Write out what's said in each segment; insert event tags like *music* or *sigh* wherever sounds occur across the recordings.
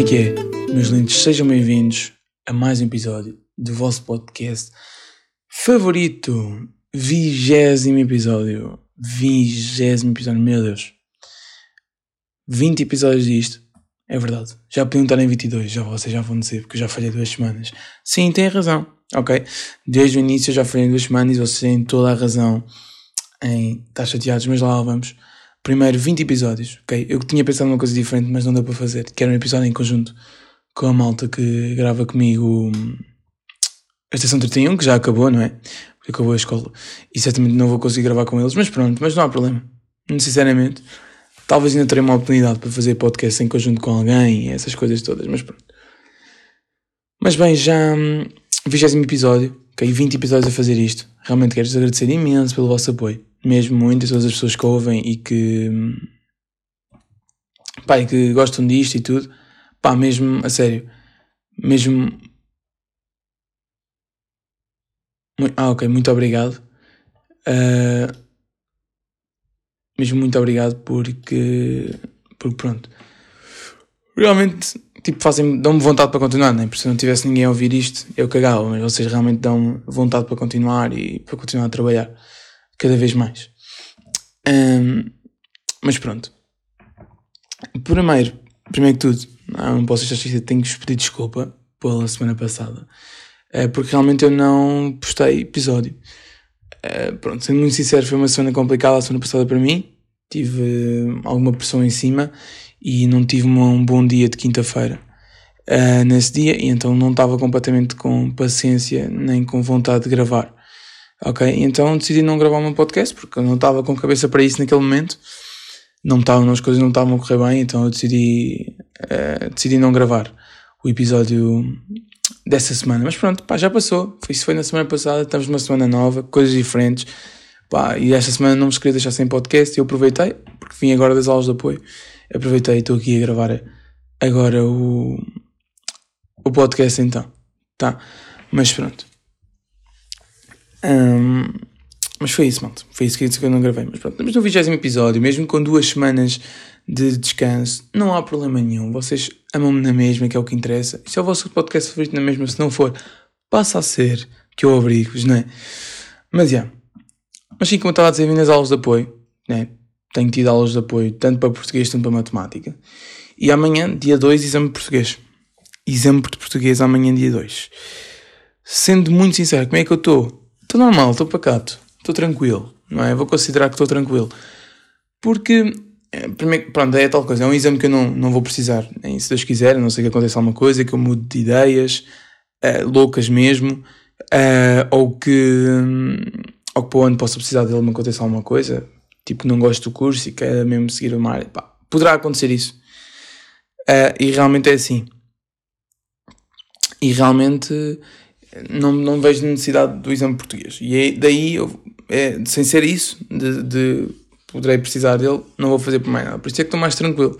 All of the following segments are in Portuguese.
é que é? Meus lindos, sejam bem-vindos a mais um episódio do vosso podcast favorito. Vigésimo episódio. Vigésimo episódio, meu Deus. 20 episódios disto. É verdade. Já podiam estar em 22, já vocês já vão dizer, porque eu já falhei duas semanas. Sim, tem razão. Ok? Desde o início eu já falhei duas semanas e vocês têm toda a razão em estar chateados, mas lá vamos. Primeiro 20 episódios, ok? Eu tinha pensado numa coisa diferente, mas não deu para fazer. Que era um episódio em conjunto com a malta que grava comigo hum, a Estação 31, que já acabou, não é? Porque acabou a escola. E certamente não vou conseguir gravar com eles, mas pronto, mas não há problema. Sinceramente, talvez ainda terei uma oportunidade para fazer podcast em conjunto com alguém essas coisas todas, mas pronto. Mas bem, já hum, vigésimo episódio, ok? 20 episódios a fazer isto. Realmente quero-vos agradecer imenso pelo vosso apoio. Mesmo muitas todas as pessoas que ouvem e que. Pá, e que gostam disto e tudo. Pá, mesmo, a sério. Mesmo. Ah, ok, muito obrigado. Ah, mesmo muito obrigado porque. Porque pronto. Realmente, tipo, fazem, dão-me vontade para continuar, né? Porque se não tivesse ninguém a ouvir isto, eu cagava, mas vocês realmente dão vontade para continuar e para continuar a trabalhar cada vez mais. Ahm, mas pronto. Primeiro, primeiro que tudo, não, não posso de esquecer, tenho que pedir desculpa pela semana passada, eh, porque realmente eu não postei episódio. Eh, pronto, sendo muito sincero, foi uma semana complicada a semana passada para mim. Tive alguma pressão em cima e não tive um bom dia de quinta-feira nesse dia, e então não estava completamente com paciência nem com vontade de gravar. Ok? Então decidi não gravar o meu podcast porque eu não estava com cabeça para isso naquele momento. Não estavam, as coisas não estavam a correr bem, então eu decidi, eh, decidi não gravar o episódio dessa semana. Mas pronto, pá, já passou. Isso foi na semana passada, estamos numa semana nova, coisas diferentes. Pá, e esta semana não me queria deixar sem podcast e eu aproveitei, porque vim agora das aulas de apoio. Aproveitei e estou aqui a gravar agora o, o podcast então. Tá? Mas pronto. Ahm, mas foi isso, malta. Foi isso que eu não gravei. Mas pronto, estamos no vigésimo episódio, mesmo com duas semanas de descanso, não há problema nenhum. Vocês amam-me na mesma, que é o que interessa. Isto é o vosso podcast favorito na mesma. Se não for, passa a ser, que eu obrigo-vos, não é? Mas já. Mas sim, como eu estava a dizer, vim nas aulas de apoio, né? Tenho tido aulas de apoio tanto para português, tanto para matemática. E amanhã, dia 2, exame de português. Exame de português amanhã, dia 2. Sendo muito sincero, como é que eu estou? Estou normal, estou pacato, estou tranquilo, não é? Vou considerar que estou tranquilo. Porque, eh, primeiro, pronto, é tal coisa, é um exame que eu não, não vou precisar, nem se Deus quiser, não sei que aconteça alguma coisa, que eu mude de ideias, eh, loucas mesmo, eh, ou que, hum, ou que para o ano possa precisar dele me aconteça alguma coisa, tipo, não gosto do curso e quero mesmo seguir uma área, pá, poderá acontecer isso. Eh, e realmente é assim. E realmente não, não vejo necessidade do exame português. E é, daí, eu, é, sem ser isso, de, de poderei precisar dele, não vou fazer por mais nada. Por isso é que estou mais tranquilo.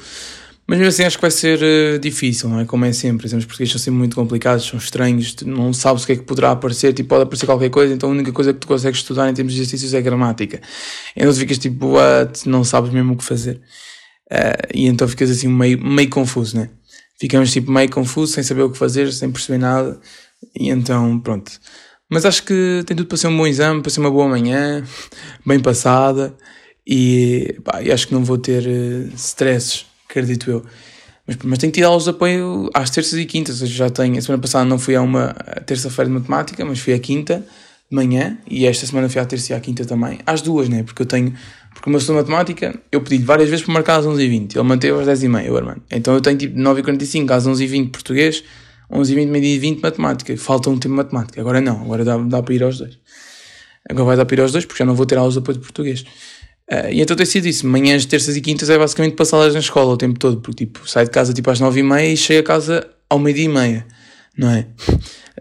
Mas mesmo assim acho que vai ser eh, difícil, não é? Como é sempre. Exames portugueses são sempre muito complicados, são estranhos, não sabes o que é que poderá aparecer, tipo, pode aparecer qualquer coisa, então a única coisa que tu consegues estudar em termos de exercícios é gramática. Então tu ficas tipo, what? Não sabes mesmo o que fazer. Eh, e então ficas assim meio, meio confuso, né? Ficamos tipo meio confuso, sem saber o que fazer, sem perceber nada. E então, pronto. Mas acho que tem tudo para ser um bom exame, para ser uma boa manhã, *laughs* bem passada. E, pá, acho que não vou ter eh, stresses, acredito eu. Mas, mas tenho tido aulas de apoio às terças e quintas. Já tenho. A semana passada não fui a uma terça-feira de matemática, mas fui à quinta de manhã. E esta semana fui à terça e à quinta também. Às duas, né? Porque eu tenho. Porque o meu de matemática, eu pedi várias vezes para marcar às 11h20. Ele manteve às 10h30, o Armando. Então eu tenho tipo 9h45 às 11h20 português, 11h20, meio-dia e 20 matemática. Falta um tempo de matemática. Agora não, agora dá, dá para ir aos dois. Agora vai dar para ir aos dois porque já não vou ter aulas de apoio de português. Ah, e então tem sido isso. Manhãs, terças e quintas é basicamente passá-las na escola o tempo todo. Porque tipo, saio de casa tipo às 9h30 e chego a casa ao meio-dia e meia. Não é?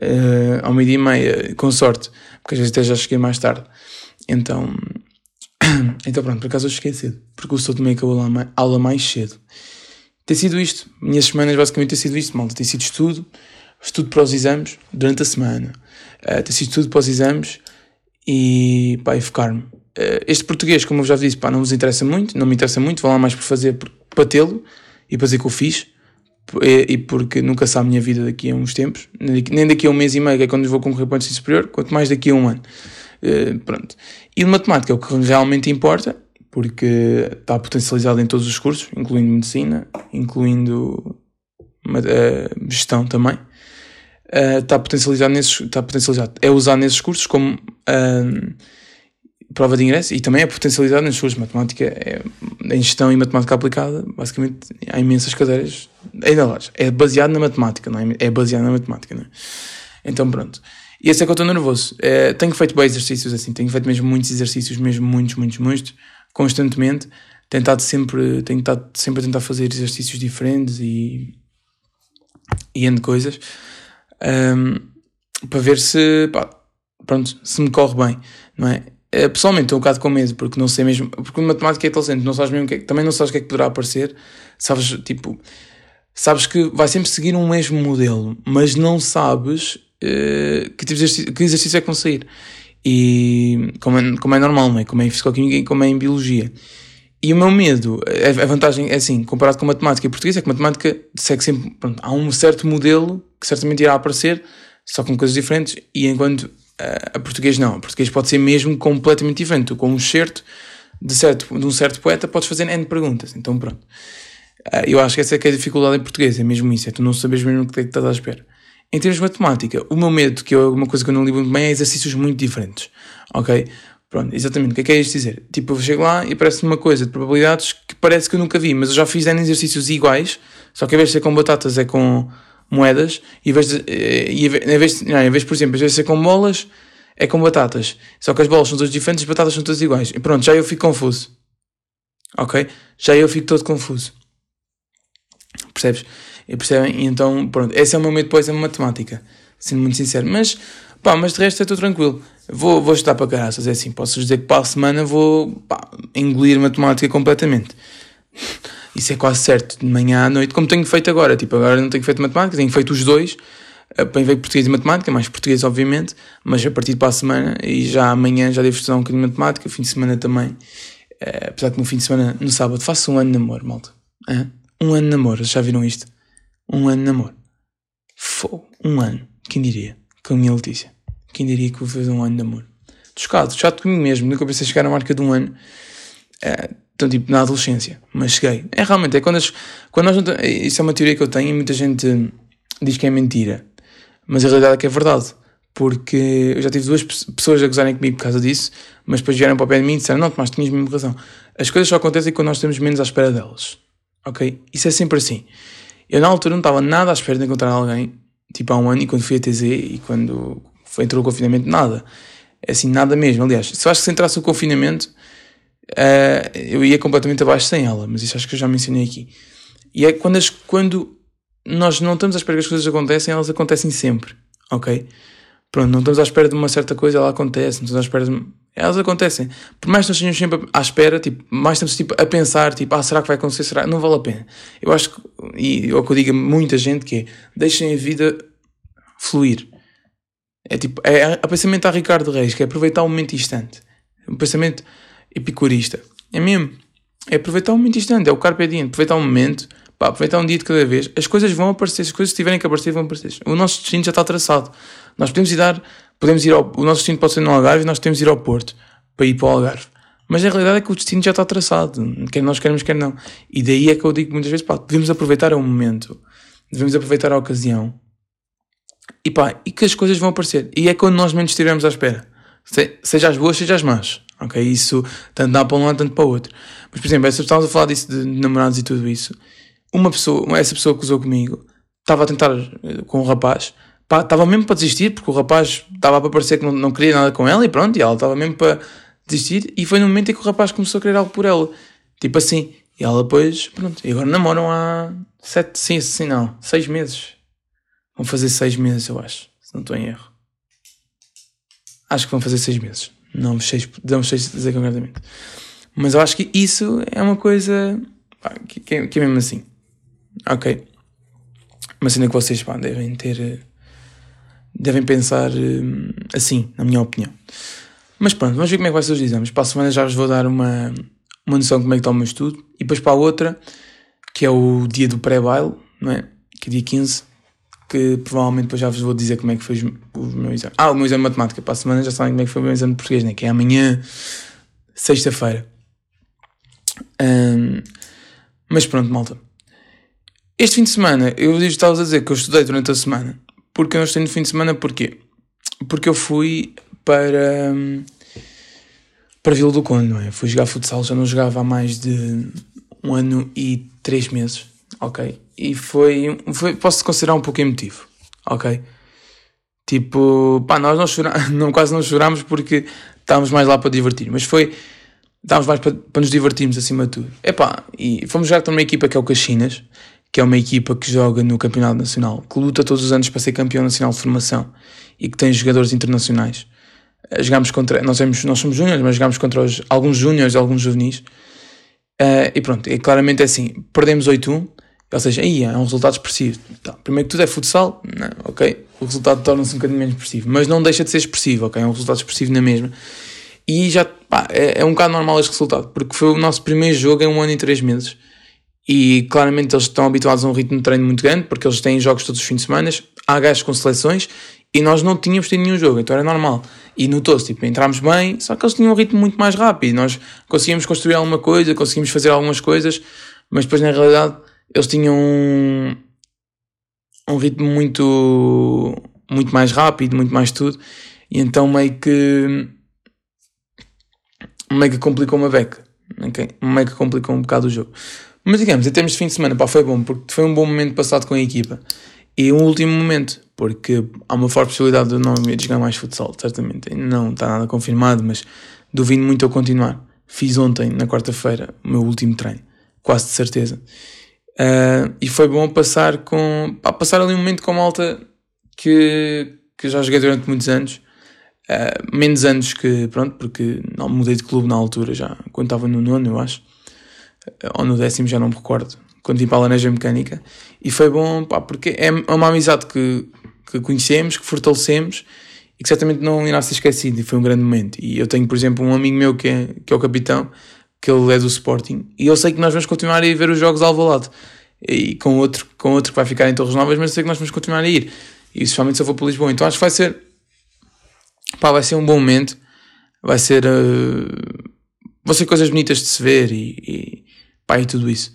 Ah, ao meio-dia e meia, com sorte. Porque às vezes até já cheguei mais tarde. Então, *coughs* então pronto, por acaso eu cheguei cedo. Porque o Souto também acabou a aula mais cedo. Tem sido isto. Minhas semanas basicamente tem sido isto, malta. Tem sido estudo, estudo para os exames durante a semana. Ah, tem sido estudo para os exames e pá, e focar-me. Eh, este português, como eu já disse, pá, não vos interessa muito, não me interessa muito, vou lá mais por fazer, por- para tê-lo e para dizer que eu fiz, e, e porque nunca sabe a minha vida daqui a uns tempos, nem daqui a um mês e meio, que é quando vou concorrer para o ensino superior, quanto mais daqui a um ano. Uh, pronto. E de matemática o que realmente importa, porque está potencializado em todos os cursos, incluindo medicina, incluindo uh, gestão também. Uh, está potencializado nesses, está potencializado, é usado nesses cursos como uh, prova de ingresso e também é potencializado nas suas matemática, é, em gestão e matemática aplicada, basicamente há imensas cadeiras, ainda lá, é baseado na matemática, não é? É baseado na matemática, não é? Então pronto. E esse é que eu estou nervoso. É, tenho feito bem exercícios assim, tenho feito mesmo muitos exercícios, mesmo muitos, muitos, muitos, constantemente. Tentado sempre, tenho estado sempre a tentar fazer exercícios diferentes e, e N coisas um, para ver se, pá, pronto, se me corre bem, não é? Eh, pessoalmente estou um bocado com medo, porque não sei mesmo. Porque matemática é inteligente, não sabes mesmo que é, também não sabes o que é que poderá aparecer. Sabes, tipo, sabes que vai sempre seguir um mesmo modelo, mas não sabes uh, que, tipo de exercício, que exercício é que vão sair. E como é, como é normal, não é? Como é em fisicoquímica e como é em biologia. E o meu medo, a vantagem é assim, comparado com matemática e português, é que matemática segue sempre. Pronto, há um certo modelo que certamente irá aparecer, só com coisas diferentes, e enquanto a português não. A português pode ser mesmo completamente diferente. Tu, com um certo de, certo de um certo poeta, podes fazer N perguntas. Então, pronto. Ah, eu acho que essa é que é a dificuldade em português, é mesmo isso, é tu não sabes mesmo o que é que estás à espera. Em termos de matemática, o meu medo, que é uma coisa que eu não ligo muito bem, é exercícios muito diferentes. Ok? Pronto, exatamente. O que é que é isto dizer? Tipo, eu chego lá e parece-me uma coisa de probabilidades que parece que eu nunca vi, mas eu já fiz N exercícios iguais, só que em vez de ser com batatas é com moedas, e em vez, de, eh, e em vez, não, em vez por exemplo, em vez de ser com bolas, é com batatas. Só que as bolas são todas diferentes, as batatas são todas iguais. E pronto, já eu fico confuso. Ok? Já eu fico todo confuso. Percebes? E percebem? Então, pronto, esse é o meu medo depois, é matemática. Sendo muito sincero. Mas, pá, mas de resto é tudo tranquilo. Vou, vou estar para caraças, é assim. Posso dizer que para a semana vou pá, engolir matemática completamente. Isso é quase certo, de manhã à noite, como tenho feito agora. Tipo, agora não tenho feito matemática, tenho feito os dois. Bem veio português e matemática, mais português, obviamente, mas a partir para a semana e já amanhã já devo estudar um bocadinho de matemática, fim de semana também. Uh, apesar que no fim de semana, no sábado, faço um ano de namoro, malta. Uh, um ano de namoro, já viram isto? Um ano de namoro. Fô, um ano. Quem diria? Com a minha Letícia. Quem diria que vou fazer um ano de namoro? Chocado, chato comigo mesmo, nunca pensei chegar na marca de um ano. Uh, então, tipo, na adolescência. Mas cheguei. É realmente, é quando, as, quando nós não Isso é uma teoria que eu tenho e muita gente diz que é mentira. Mas a realidade é que é verdade. Porque eu já tive duas pessoas a gozarem comigo por causa disso, mas depois vieram para o pé de mim e disseram: Não, Tomás, tinhas mesmo razão. As coisas só acontecem quando nós temos menos à espera delas. Ok? Isso é sempre assim. Eu na altura não estava nada à espera de encontrar alguém, tipo há um ano, e quando fui a TZ e quando foi, entrou o confinamento, nada. É assim, nada mesmo. Aliás, se eu acho que se entrasse o confinamento, uh, eu ia completamente abaixo sem ela, mas isso acho que eu já mencionei aqui. E é quando, as, quando nós não estamos à espera que as coisas acontecem, elas acontecem sempre, ok? Pronto, não estamos à espera de uma certa coisa, ela acontece, não estamos à espera de... Elas acontecem. Por mais que nós estejamos sempre à espera, tipo, mais estamos tipo, a pensar, tipo, ah, será que vai acontecer? Será? Não vale a pena. Eu acho que, e é o que eu digo a muita gente, que é, deixem a vida fluir. É tipo, é o pensamento a Ricardo Reis, que é aproveitar o momento instante. Um pensamento epicurista. É mesmo. É aproveitar o momento instante, é o carpe diem, aproveitar o momento, Pá, aproveitar um dia de cada vez. As coisas vão aparecer, as coisas tiverem que aparecer, vão aparecer. O nosso destino já está traçado. Nós podemos ir dar, podemos ir ao, o nosso destino pode ser no Algarve e nós temos de ir ao Porto para ir para o Algarve. Mas a realidade é que o destino já está traçado, quer nós queremos, quer não. E daí é que eu digo muitas vezes, pá, devemos aproveitar o momento, devemos aproveitar a ocasião. E pá, e que as coisas vão aparecer. E é quando nós menos estivermos à espera. Se, seja as boas, seja as más. Ok? Isso tanto dá para um lado, tanto para o outro. Mas, por exemplo, estávamos a falar disso de namorados e tudo isso uma pessoa, essa pessoa que usou comigo, estava a tentar eh, com o rapaz, estava mesmo para desistir, porque o rapaz estava para parecer que não, não queria nada com ela e pronto, e ela estava mesmo para desistir, e foi no momento em que o rapaz começou a querer algo por ela, tipo assim, e ela depois, pronto, e agora namoram há sete, sim, sim, não, seis meses. Vão fazer seis meses, eu acho, se não estou em erro. Acho que vão fazer seis meses. Não me sei, não sei dizer concretamente. Mas eu acho que isso é uma coisa pá, que, que, é mesmo assim. Ok. Uma cena que vocês pá, devem ter. Devem pensar eh, assim, na minha opinião. Mas pronto, vamos ver como é que vai ser os exames. Para a semana já vos vou dar uma, uma noção de como é que está o meu estudo. E depois para a outra, que é o dia do pré-baile, não é? que é dia 15, que provavelmente depois já vos vou dizer como é que foi o meu exame. Ah, o meu exame de matemática, para a semana já sabem como é que foi o meu exame de português, né? que é amanhã, sexta-feira. Um, mas pronto, malta. Este fim de semana, eu estava a dizer que eu estudei durante a semana. Porque eu não no fim de semana, porquê? Porque eu fui para. para Vila do Conde, não é? Fui jogar futsal, já não jogava há mais de um ano e três meses, ok? E foi. foi posso considerar um pouco emotivo, ok? Tipo, pá, nós não chorámos, *laughs* não, quase não chorámos porque estávamos mais lá para divertir, mas foi estávamos mais para, para nos divertirmos acima de tudo. Epá, e fomos jogar com uma equipa que é o Caxinas, que é uma equipa que joga no Campeonato Nacional, que luta todos os anos para ser campeão nacional de formação e que tem jogadores internacionais. Eh, jogámos contra, nós, somos, nós somos júniores, mas jogámos contra os, alguns júniores e alguns juvenis. Uh, e pronto, é claramente é assim, perdemos 8-1, ou seja, aí é um resultado expressivo. Tá, primeiro que tudo é futsal, não, ok, o resultado torna-se um bocadinho menos expressivo, mas não deixa de ser expressivo, ok, é um resultado expressivo na mesma. E já pá, é, é, um bocado normal este resultado, porque foi o nosso primeiro jogo em um ano e três meses. E claramente eles estão habituados a um ritmo de treino muito grande, porque eles têm jogos todos os fins de semana, há gajos com seleções, e nós não tínhamos tido nenhum jogo, então era normal. E notou-se, tipo, entrámos bem, só que eles tinham um ritmo muito mais rápido. Nós conseguíamos construir alguma coisa, conseguimos fazer algumas coisas, mas depois na realidade eles tinham um, um ritmo muito, muito mais rápido, muito mais tudo, e então meio que meio que complicou uma beca. Meio que complicou um bocado o jogo. Mas digamos, em termos de fim de semana, pá, foi bom, porque foi um bom momento passado com a equipa. E um último momento, porque há uma forte possibilidade de eu não ir jogar mais futsal, certamente. Não está nada confirmado, mas duvido muito eu continuar. Fiz ontem, na quarta-feira, o meu último treino, quase de certeza. Uh, e foi bom passar com. Pá, passar ali um momento com malta que, que já joguei durante muitos anos Uh, menos anos que, pronto, porque não mudei de clube na altura, já quando estava no nono, eu acho, ou no décimo, já não me recordo, quando vim para a Laneja Mecânica, e foi bom, pá, porque é uma amizade que, que conhecemos, que fortalecemos e que certamente não irá ser esquecido, e foi um grande momento. E eu tenho, por exemplo, um amigo meu que é, que é o capitão, que ele é do Sporting, e eu sei que nós vamos continuar a ir ver os jogos ao Alvalade, e com outro, com outro que vai ficar em Torres Novas, mas eu sei que nós vamos continuar a ir, e especialmente se eu for para Lisboa, então acho que vai ser pá, vai ser um bom momento, vai ser, uh, vão ser coisas bonitas de se ver e, e pá, e tudo isso.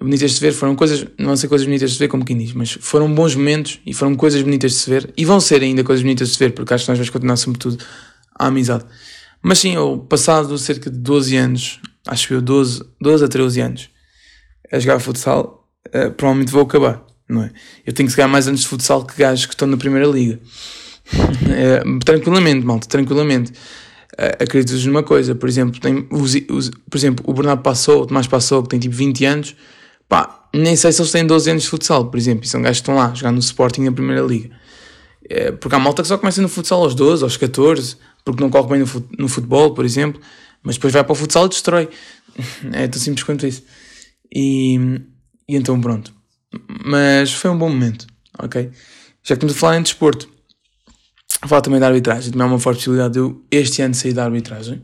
Bonitas de se ver, foram coisas, não vão ser coisas bonitas de se ver como quem diz, mas foram bons momentos e foram coisas bonitas de se ver e vão ser ainda coisas bonitas de se ver, porque acho que nós vamos continuar sobretudo a amizade. Mas sim, eu, passado cerca de 12 anos, acho que eu 12, 12 a 13 anos, a jogar futsal, uh, provavelmente vou acabar, não é? Eu tenho que jogar mais anos de futsal que gajos que estão na Primeira Liga. É, *laughs* tranquilamente, malta, tranquilamente. Uh, acreditas numa coisa, por exemplo, tem os, os, por exemplo, o Bernardo Passou, o Tomás Passou, que tem tipo 20 anos, pá, nem sei se eles têm 12 anos de futsal, por exemplo, e são gajos que estão lá, jogando no Sporting na Primeira Liga. É, porque há malta que só começa no futsal aos 12, aos 14, porque não corre bem no, no futebol, por exemplo, mas depois vai para o futsal e destrói. *laughs* É tão simples quanto isso. E, e então pronto. Mas foi um bom momento, ok? Já que estamos a falar em desporto, Fala também da arbitragem, também há uma forte possibilidade de eu este ano sair da arbitragem.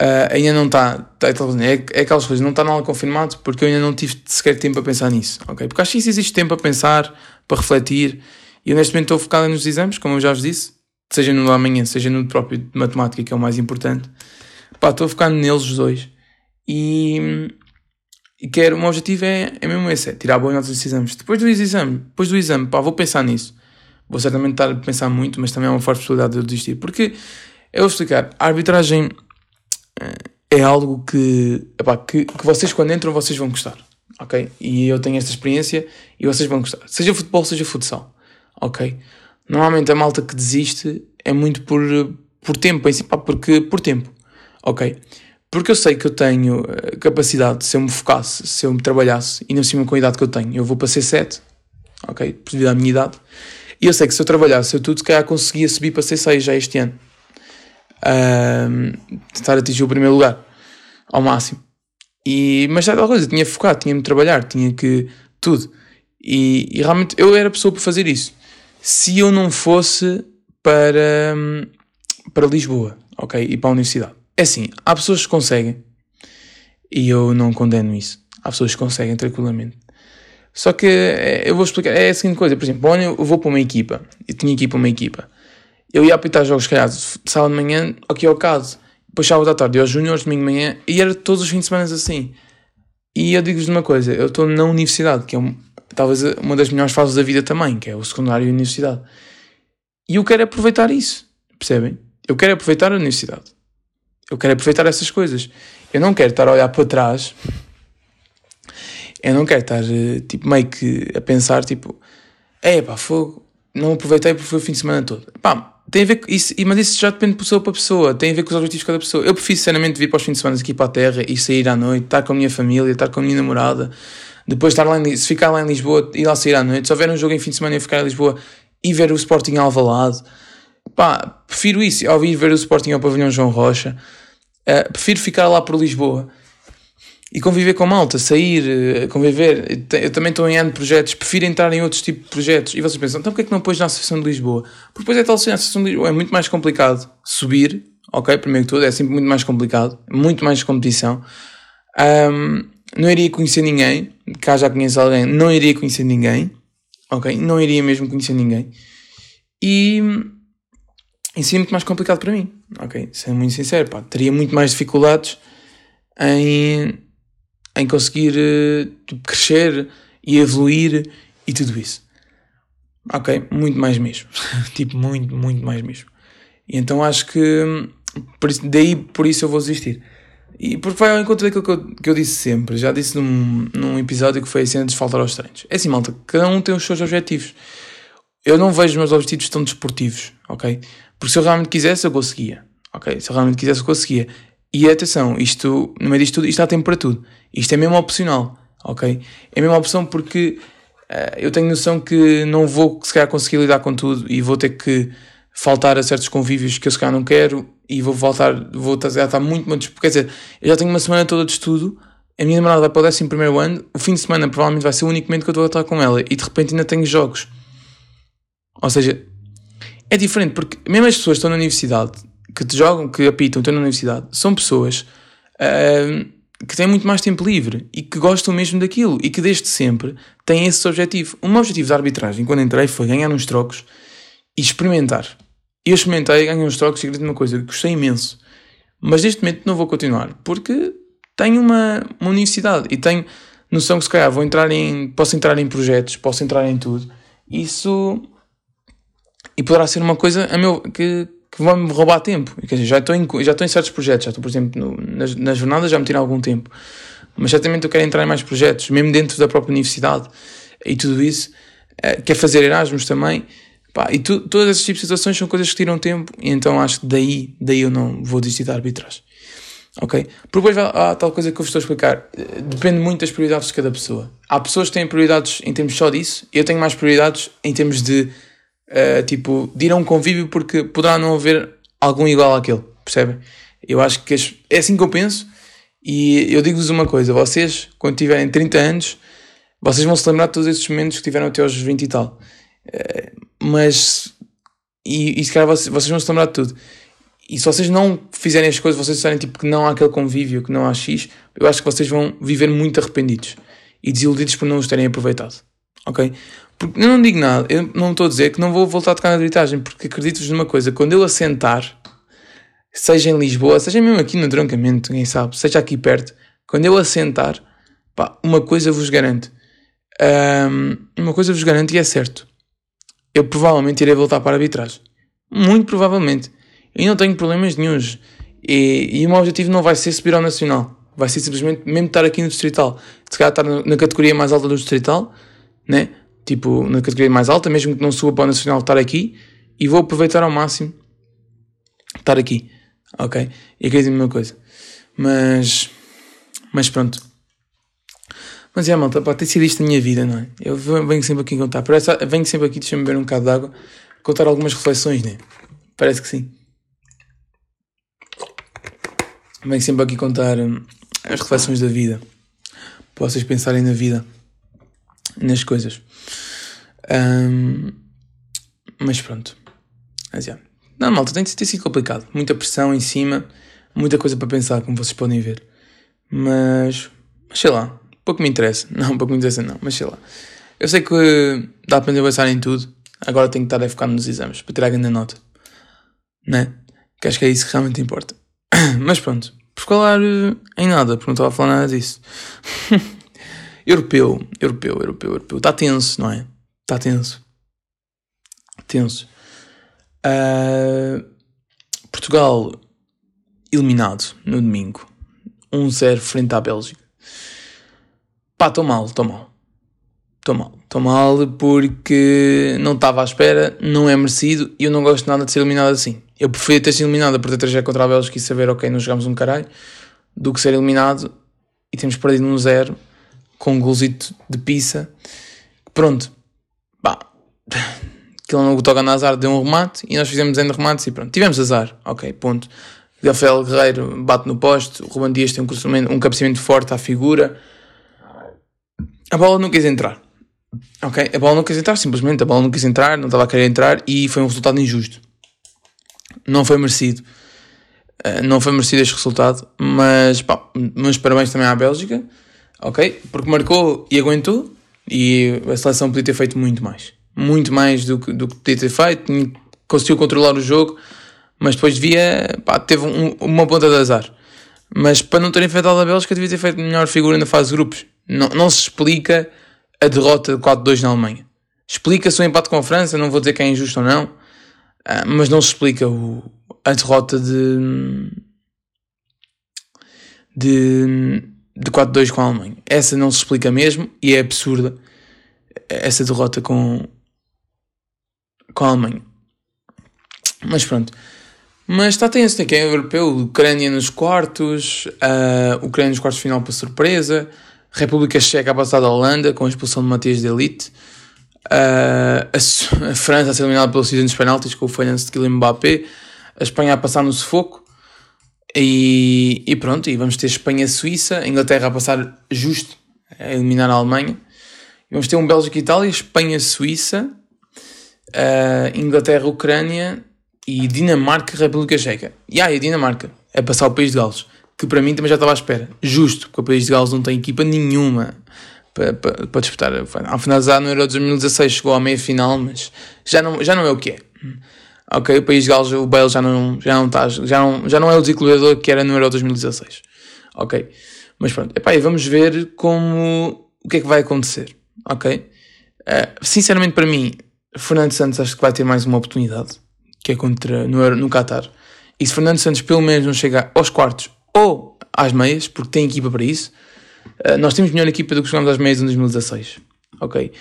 Uh, ainda não está, tá, é, é aquelas coisas, não está nada confirmado porque eu ainda não tive sequer tempo a pensar nisso, ok? Porque acho que isso existe tempo a pensar, para refletir, e eu neste momento estou focado nos exames, como eu já vos disse, seja no amanhã, seja no próprio de matemática, que é o mais importante. Pá, estou focado neles os dois. E, e quero, o meu objetivo é, é mesmo esse, é tirar boas notas dos exames. Depois do exame, depois do exame, pá, vou pensar nisso vou certamente estar a pensar muito, mas também há uma forte possibilidade de eu desistir. Porque, eu vou explicar, a arbitragem eh, é algo que, epá, que, que vocês quando entram, vocês vão gostar, ok? E eu tenho esta experiência e vocês vão gostar. Seja futebol, seja futsal, ok? Normalmente a malta que desiste é muito por, por tempo, em si, pá, porque, por tempo, ok? Porque eu sei que eu tenho eh, capacidade, se eu me focasse, se eu me trabalhasse, e não cima com a idade que eu tenho, eu vou para ser 7, ok? Devido à minha idade. E eu sei que se eu trabalhasse eu tudo, se calhar conseguia subir para C6 já este ano. Um, tentar atingir o primeiro lugar ao máximo. E, mas já coisa, tinha focado, tinha-me trabalhar, tinha que. tudo. E, e, realmente eu era a pessoa para fazer isso. Se eu não fosse para, para Lisboa, ok? E para a universidade. É assim, há pessoas que conseguem, e eu não condeno isso. Há pessoas que conseguem tranquilamente. Só que é, eu vou explicar, é a seguinte coisa, por exemplo, eu vou para uma equipa, eu tinha aqui para uma equipa, eu ia apitar jogos, calhar, sábado de manhã, aqui ao caso, depois sábado à tarde, aos juniors, domingo de manhã, e era todos os fins de semana assim. E eu digo-vos uma coisa, eu estou na universidade, que é um, talvez uma das melhores fases da vida também, que é o secundário e a universidade. E eu quero aproveitar isso, percebem? Eu quero aproveitar a universidade. Eu quero aproveitar essas coisas. Eu não quero estar a olhar para trás. Eu não quero estar, eh, tipo, meio que a pensar, tipo, é pá, fogo, não aproveitei porque foi o fim de semana todo. Pá, tem a ver com isso, mas isso já depende de pessoa para pessoa, tem a ver com os objetivos de cada pessoa. Eu prefiro, sinceramente, vir para os fins de semana aqui para a terra e sair à noite, estar com a minha família, estar com a minha namorada, depois estar lá em, se ficar lá em Lisboa, ir lá sair à noite. Se houver um jogo em fim de semana, eu ficar em Lisboa e ver o Sporting Alvalade. Pá, prefiro isso, ao vir ver o Sporting ao Pavilhão João Rocha. Uh, prefiro ficar lá por Lisboa e conviver com malta, sair, uh, conviver. Eu também estou em ano de projetos, prefiro entrar em outros tipos de projetos. E vocês pensam, então porquê é que não pôs na Associação de Lisboa? Porque depois é tal assim, a Associação de Lisboa é muito mais complicado subir, ok? Primeiro que tudo, é sempre muito mais complicado, muito mais competição. Um, não iria conhecer ninguém, cá já conheço alguém, não iria conhecer ninguém, ok? Não iria mesmo conhecer ninguém. E isso é muito mais complicado para mim, ok? Sendo muito sincero, pá, teria muito mais dificuldades em, em conseguir uh, tipo, crescer e evoluir e tudo isso. Ok? Muito mais mesmo. *laughs* tipo, muito, muito mais mesmo. E então acho que por isso, daí por isso eu vou desistir. E porque vai ao encontro daquilo que eu, que eu disse sempre. Já disse num, num episódio que foi assim antes de faltar aos treinos. É assim, malta, cada um tem os seus objetivos. Eu não vejo os meus objetivos tão desportivos, ok? Porque se eu realmente quisesse, eu conseguia. Ok? Se eu realmente quisesse, eu conseguia. E atenção, isto, no meio disto tudo, isto há tempo para tudo. Isto é mesmo opcional. Ok? É mesmo opção porque uh, eu tenho noção que não vou, se calhar, conseguir lidar com tudo e vou ter que faltar a certos convívios que eu se calhar não quero e vou voltar, vou estar, estar muito, muito. Quer dizer, eu já tenho uma semana toda de estudo. A minha namorada vai para o 11 ano, o fim de semana provavelmente vai ser o único momento que eu estou a estar com ela e de repente ainda tenho jogos. Ou seja, é diferente, porque mesmo as pessoas que estão na universidade, que te jogam, que apitam, estão na universidade, são pessoas uh, que têm muito mais tempo livre e que gostam mesmo daquilo e que desde sempre têm esse objetivo. O meu objetivo da arbitragem, quando entrei, foi ganhar uns trocos e experimentar. Eu experimentei, ganhei uns trocos e acredito numa coisa, gostei imenso. Mas neste momento não vou continuar, porque tenho uma, uma universidade e tenho noção que se calhar vou entrar em, posso entrar em projetos, posso entrar em tudo. Isso e poderá ser uma coisa a meu, que, que vai-me roubar tempo. Quer dizer, já estou em, já estou em certos projetos, já estou, por exemplo, no, nas, nas jornadas já me tira algum tempo. Mas certamente eu quero entrar em mais projetos, mesmo dentro da própria universidade e tudo isso. Uh, quero fazer Erasmus também. Pá, e tu, todas essas tipos de situações são coisas que tiram tempo, e então acho que daí, daí eu não vou desistir da arbitragem. Ok? Porque depois há tal coisa que eu vos estou a explicar. Eh, depende muito das prioridades de cada pessoa. Há pessoas que têm prioridades em termos só disso, eu tenho mais prioridades em termos de uh, tipo, de ir a um convívio porque poderá não haver algum igual àquele, percebem? Eu acho que é assim que eu penso e eu digo-vos uma coisa, vocês, quando tiverem 30 anos, vocês vão se lembrar de todos esses momentos que tiveram até aos 20 e tal. Uh, mas, e, e se calhar vocês, vocês vão se lembrar de tudo. E se vocês não fizerem as coisas, vocês disserem tipo que não há aquele convívio, que não há X, eu acho que vocês vão viver muito arrependidos e desiludidos por não os terem aproveitado. Ok? Porque eu não digo nada, eu não estou a dizer que não vou voltar a tocar na arbitragem, porque acredito-vos numa coisa, quando eu assentar, seja em Lisboa, seja mesmo aqui no Troncamento, quem sabe, seja aqui perto, quando eu assentar, pá, uma coisa vos garanto, um, uma coisa vos garanto e é certo, eu provavelmente irei voltar para a arbitragem. Muito provavelmente. E não tenho problemas nenhums. E, e o meu objetivo não vai ser subir ao Nacional. Vai ser simplesmente mesmo estar aqui no Distrital. Se calhar estar na categoria mais alta do Distrital, né? Tipo, na categoria mais alta, mesmo que não suba para o Nacional, estar aqui e vou aproveitar ao máximo estar aqui, ok? E acredito uma coisa. Mas, mas pronto. Mas é, malta, pá, tem sido isto a minha vida, não é? Eu venho sempre aqui contar, parece, venho sempre aqui, deixa-me beber um bocado de água, contar algumas reflexões, né? Parece que sim. Venho sempre aqui contar hum, as reflexões da vida, para vocês pensarem na vida, nas coisas. Um, mas pronto. Mas, yeah. Não, malta, tem, tem sido complicado. Muita pressão em cima, muita coisa para pensar, como vocês podem ver. Mas, mas sei lá, pouco me interessa. *laughs* Não, pouco me interessa não, mas sei lá. Eu sei que dá para pensar em tudo. Agora tenho que estar a focar nos exames para tirar a grande nota. Né? Que acho que é isso que realmente importa. *coughs* Mas pronto, por falar eh, em nada, porque não estava a falar nada disso. *laughs* europeu, europeu, europeu, europeu. Está tenso, não é? Está tenso. Tenso. Uh, Portugal eliminado no domingo. 1-0 frente à Bélgica. Pá, estou mal, estou mal. Estou mal. Estou mal porque não estava à espera, não é merecido e eu não gosto nada de ser eliminado assim. Eu preferia ter sido eliminado por ter 3 contra a Bélgica e saber, ok, não jogámos um caralho, do que ser eliminado e temos perdido um zero com um golzito de pizza. Pronto. Pá. Aquilo não toca na azar, deu um remate e nós fizemos ainda remates e pronto. Tivemos azar, ok, ponto. Rafael Guerreiro bate no poste, o Ruben Dias tem um, um cabeceamento forte à figura. A bola não quis entrar. Ok, a bola não quis entrar, simplesmente a bola não quis entrar, não estava a querer entrar e foi um resultado injusto. Não foi merecido. Uh, não foi merecido este resultado, mas pá, meus parabéns também à Bélgica, ok? Porque marcou e aguentou e a seleção podia ter feito muito mais muito mais do que, do que podia ter feito, conseguiu controlar o jogo, mas depois devia, pá, teve um, uma ponta de azar. Mas para não ter enfrentado a Bélgica, devia ter feito melhor figura na fase de grupos. Não, não se explica a derrota de 4-2 na Alemanha. Explica-se o empate com a França, não vou dizer que é injusto ou não, ah, mas não se explica o, a derrota de, de, de 4-2 com a Alemanha. Essa não se explica mesmo e é absurda essa derrota com, com a Alemanha. Mas pronto. Mas está tenso, tem que é europeu, Ucrânia nos quartos, uh, Ucrânia nos quartos final para surpresa, República Checa a passar da Holanda com a expulsão de Matias de Elite, uh, a, a, França a ser eliminada pelo Cisne dos penaltis com o falhanço de Kylian Mbappé, a Espanha a passar no sufoco, e, e pronto, e vamos ter Espanha-Suíça, a Inglaterra a passar justo, a eliminar a Alemanha, e vamos ter um Bélgica-Itália, Espanha-Suíça, uh, Inglaterra, Ucrânia e Dinamarca, República Checa. E aí, a Dinamarca é passar o país de Gales, que para mim também já estava à espera. Justo, porque o país de Gales não tem equipa nenhuma para, para, para disputar. Ao finalizar no Euro 2016 chegou à meia final, mas já não, já não é o que é. Ok, o país de Gales, o Bale já não, já não, está, já não, já não é o desequilibrador que era no Euro 2016. Ok, mas pronto, Epá, e vamos ver como o que é que vai acontecer. Ok, uh, sinceramente para mim Fernando Santos acho que vai ter mais uma oportunidade, que é contra no, no Qatar. E se Fernando Santos pelo menos não chegar aos quartos ou às meias, porque tem equipa para isso, uh, nós temos melhor equipa do que jogamos às meias em 2016. Ok?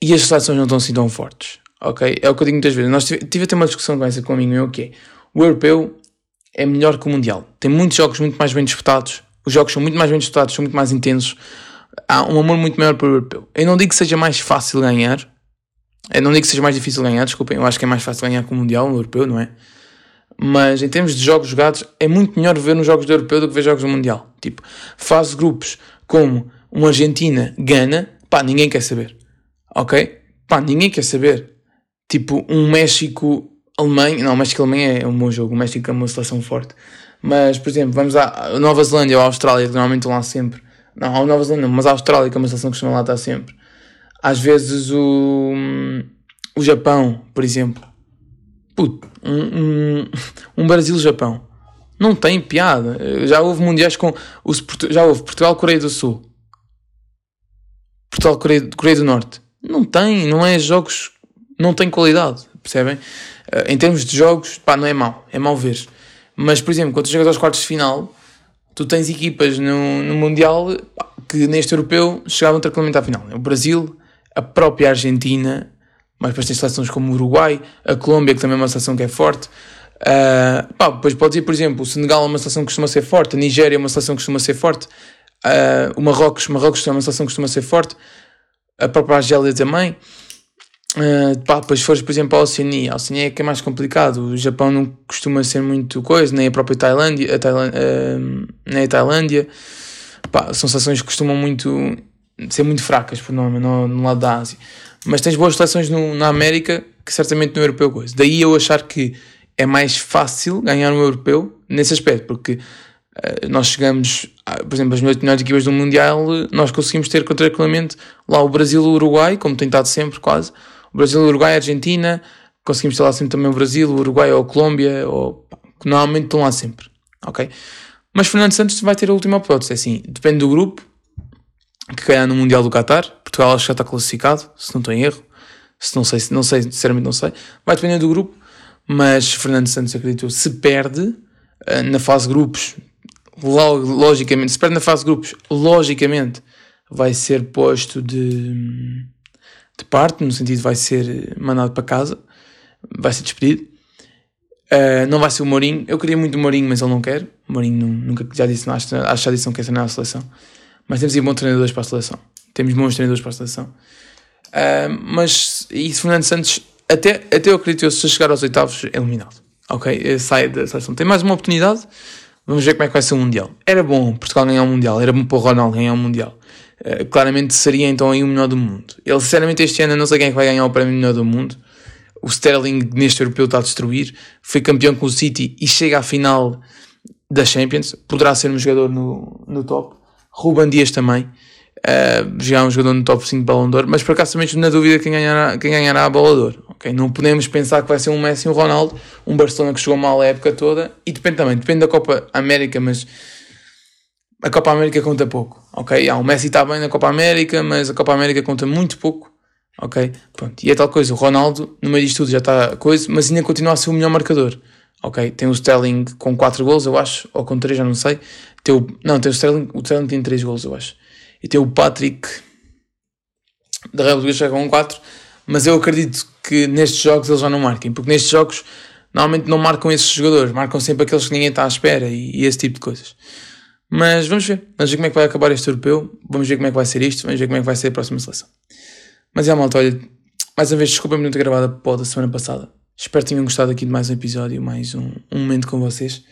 E as seleções não estão assim tão fortes. Ok? É o que eu digo muitas vezes. Nós tive, tive ter uma discussão com essa com um amigo meu que é o europeu é melhor que o mundial. Tem muitos jogos muito mais bem disputados. Os jogos são muito mais bem disputados, são muito mais intensos. Há um amor muito maior para o europeu. Eu não digo que seja mais fácil ganhar, eu não digo que seja mais difícil ganhar, desculpem, eu acho que é mais fácil ganhar com o Mundial, no Europeu, não é? Mas em termos de jogos jogados, é muito melhor ver nos jogos do Europeu do que ver jogos do Mundial. Tipo, faz grupos como uma Argentina-Gana, pá, ninguém quer saber. Ok? Pá, ninguém quer saber. Tipo, um México-Alemanha, não, México-Alemanha é um bom jogo, o México é uma seleção forte. Mas, por exemplo, vamos à Nova Zelândia ou à Austrália, que normalmente estão lá sempre. Não, a Nova Zelândia, mas a Austrália, que é uma seleção que costuma lá estar sempre às vezes o, o Japão, por exemplo. Puto, um, um, um Brasil-Japão. Não tem piada. Já houve mundiais com. Os, já houve Portugal-Coreia do Sul. Portugal-Coreia Coreia do Norte. Não tem, não é jogos. Não tem qualidade, percebem? Eh, em termos de jogos, pá, não é mau. É mau ver. Mas, por exemplo, quando tu chegas aos quartos de final, tu tens equipas no, no Mundial que neste europeu chegavam tranquilamente à final. O Brasil, a própria Argentina, mas depois tem seleções como o Uruguai, a Colômbia, que também é uma seleção que é forte. Uh, pá, depois pode dizer, por exemplo, o Senegal é uma seleção que costuma ser forte, a Nigéria é uma seleção que costuma ser forte, uh, o Marrocos, Marrocos é uma seleção que costuma ser forte, a própria Argélia também. Uh, pá, depois fores, por exemplo, a Oceania, a Oceania é que é mais complicado, o Japão não costuma ser muito coisa, nem a própria Tailândia, a Tailândia, uh, nem a Tailândia, pá, são seleções que costumam muito ser muito fracas por norma no, no lado da Ásia. Mas tens boas seleções no, na América que certamente no europeu coisa. Daí eu achar que é mais fácil ganhar no europeu nesse aspecto, porque uh, nós chegamos ah, por exemplo, as melhores equipas do Mundial, nós conseguimos ter tranquilamente lá o Brasil e o Uruguai, como tem estado sempre quase. O Brasil, o Uruguai, a Argentina, conseguimos ter lá sempre também o Brasil, o Uruguai ou a Colômbia, ou, que normalmente estão lá sempre, ok? Mas Fernando Santos vai ter a última hipótese, é assim, depende do grupo, que ganhar no Mundial do Qatar, Portugal acho que já está classificado, se não estou em erro, se não sei, não sei, sinceramente não sei, vai depender do grupo, mas Fernando Santos acredito se perde uh, na fase grupos, logicamente, se perde na fase grupos, logicamente vai ser posto de, de parte, no sentido vai ser mandado para casa, vai ser despedido. Uh, não vai ser o Mourinho. Eu queria muito o Mourinho, mas ele não quer. O Mourinho nunca já disse, acho, acho já disse não quer treinar a seleção. Mas temos aí bons treinadores para a seleção. Temos bons treinadores para a seleção. Uh, mas isso, Fernando Santos, até, até eu acredito que se chegar aos oitavos, é eliminado. Ok? Sai da seleção. Tem mais uma oportunidade. Vamos ver como é que vai ser o Mundial. Era bom Portugal ganhar o Mundial. Era bom para o Ronaldo ganhar o Mundial. Uh, claramente seria então aí o melhor do mundo. Ele, sinceramente, este ano, não sei quem é que vai ganhar o prémio melhor do mundo o Sterling neste europeu está a destruir, foi campeão com o City e chega à final da Champions, poderá ser um jogador no, no top. Ruben Dias também, uh, já é um jogador no top 5 Ballon d'Or, mas por acaso também na dúvida quem ganhará, quem ganhará a Bola d'Or. Okay? Não podemos pensar que vai ser um Messi e um Ronaldo, um Barcelona que jogou mal a época toda, e depende também, depende da Copa América, mas a Copa América conta pouco, ok? Ah, o Messi está bem na Copa América, mas a Copa América conta muito pouco ok? Pronto. E é tal coisa, o Ronaldo, no meio disto tudo, já está coisa, mas ainda continua a ser o melhor marcador, ok? Tem o Sterling com 4 gols, eu acho, ou com 3, já não sei. Tem o, não, tem o Sterling, o Sterling tem 3 gols, eu acho. E tem o Patrick da Real Portuguesa com 4, mas eu acredito que nestes jogos eles já não marquem, porque nestes jogos normalmente não marcam esses jogadores, marcam sempre aqueles que ninguém está à espera e, e esse tipo de coisas. Mas vamos ver, vamos ver como é que vai acabar este europeu, vamos ver como é que vai ser isto, vamos ver como é que vai ser a próxima seleção. Mas é, malta, olha, mais uma vez, desculpa me não ter gravado a pod da semana passada. Espero que tenham gostado aqui de mais um episódio, mais um, um momento com vocês.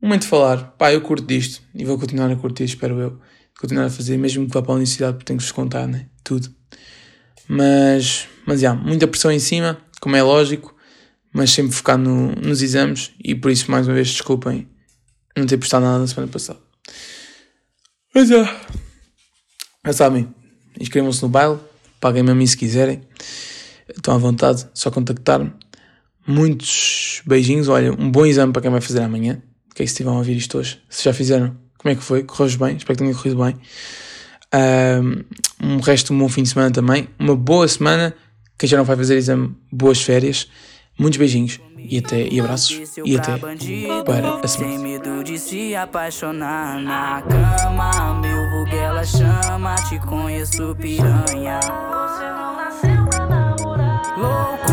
Um momento de falar. Pá, eu curto disto e vou continuar a curtir, espero eu. Continuar a fazer, mesmo que vá para a universidade, porque tenho que vos contar, né? Tudo. Mas, mas, já, muita pressão em cima, como é lógico, mas sempre focado no, nos exames e por isso, mais uma vez, desculpem não ter postado nada na semana passada. Mas já. Já sabem, inscrevam-se no baile paguem-me a mim se quiserem. Estão à vontade, só contactar-me. Muitos beijinhos. Olha, um bom exame para quem vai fazer amanhã. Que é que estiveram a ouvir isto hoje? Se já fizeram, como é que foi? Correu bem? Espero que tenha corrido bem. Um resto de um bom fim de semana também. Uma boa semana. Quem já não vai fazer exame, boas férias. Muitos beijinhos e até e abraços e até para a semana. Sem medo de se apaixonar na cama, meu vulgo ela chama, te conheço piranha. Você não nasceu pra namorar.